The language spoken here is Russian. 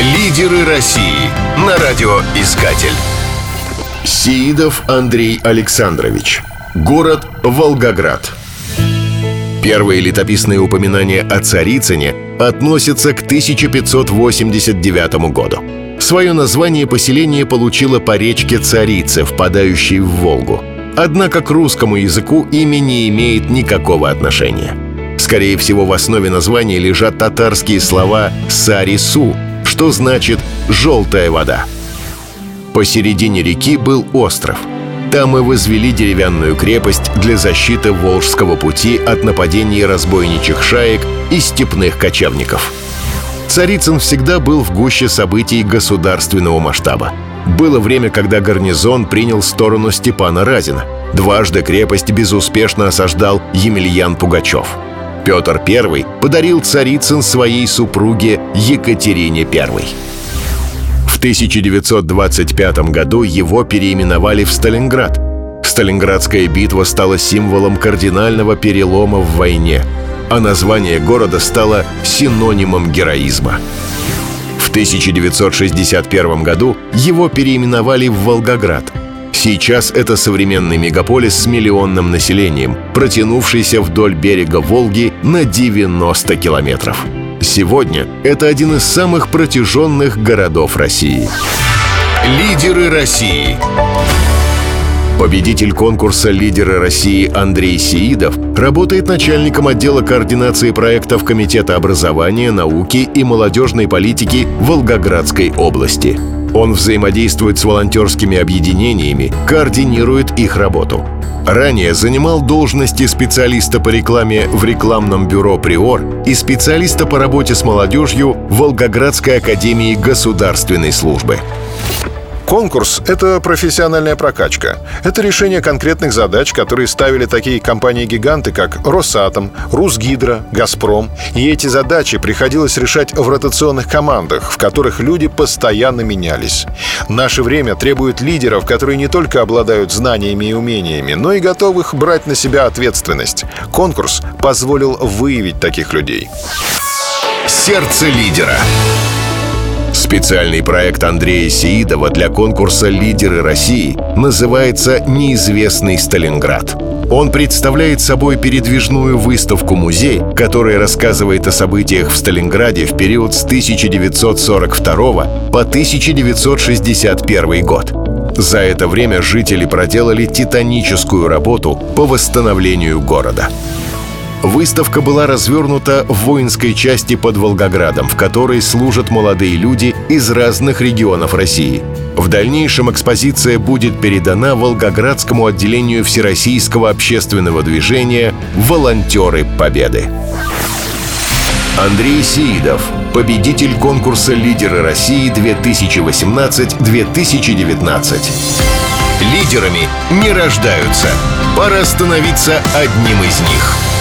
Лидеры России на радиоискатель. Сеидов Андрей Александрович. Город Волгоград. Первые летописные упоминания о Царицыне относятся к 1589 году. Свое название поселение получило по речке Царицы, впадающей в Волгу. Однако к русскому языку имя не имеет никакого отношения. Скорее всего, в основе названия лежат татарские слова «сарису», что значит «желтая вода». Посередине реки был остров. Там и возвели деревянную крепость для защиты Волжского пути от нападений разбойничьих шаек и степных кочевников. Царицын всегда был в гуще событий государственного масштаба. Было время, когда гарнизон принял сторону Степана Разина. Дважды крепость безуспешно осаждал Емельян Пугачев – Петр I подарил Царицын своей супруге Екатерине I. В 1925 году его переименовали в Сталинград. Сталинградская битва стала символом кардинального перелома в войне, а название города стало синонимом героизма. В 1961 году его переименовали в Волгоград – Сейчас это современный мегаполис с миллионным населением, протянувшийся вдоль берега Волги на 90 километров. Сегодня это один из самых протяженных городов России. Лидеры России. Победитель конкурса «Лидеры России» Андрей Сеидов работает начальником отдела координации проектов Комитета образования, науки и молодежной политики Волгоградской области. Он взаимодействует с волонтерскими объединениями, координирует их работу. Ранее занимал должности специалиста по рекламе в рекламном бюро «Приор» и специалиста по работе с молодежью в Волгоградской академии государственной службы. Конкурс — это профессиональная прокачка. Это решение конкретных задач, которые ставили такие компании-гиганты, как Росатом, Русгидро, Газпром. И эти задачи приходилось решать в ротационных командах, в которых люди постоянно менялись. Наше время требует лидеров, которые не только обладают знаниями и умениями, но и готовых брать на себя ответственность. Конкурс позволил выявить таких людей. Сердце лидера. Специальный проект Андрея Сеидова для конкурса «Лидеры России» называется «Неизвестный Сталинград». Он представляет собой передвижную выставку-музей, которая рассказывает о событиях в Сталинграде в период с 1942 по 1961 год. За это время жители проделали титаническую работу по восстановлению города. Выставка была развернута в воинской части под Волгоградом, в которой служат молодые люди из разных регионов России. В дальнейшем экспозиция будет передана Волгоградскому отделению Всероссийского общественного движения «Волонтеры Победы». Андрей Сеидов, победитель конкурса «Лидеры России 2018-2019». Лидерами не рождаются. Пора становиться одним из них.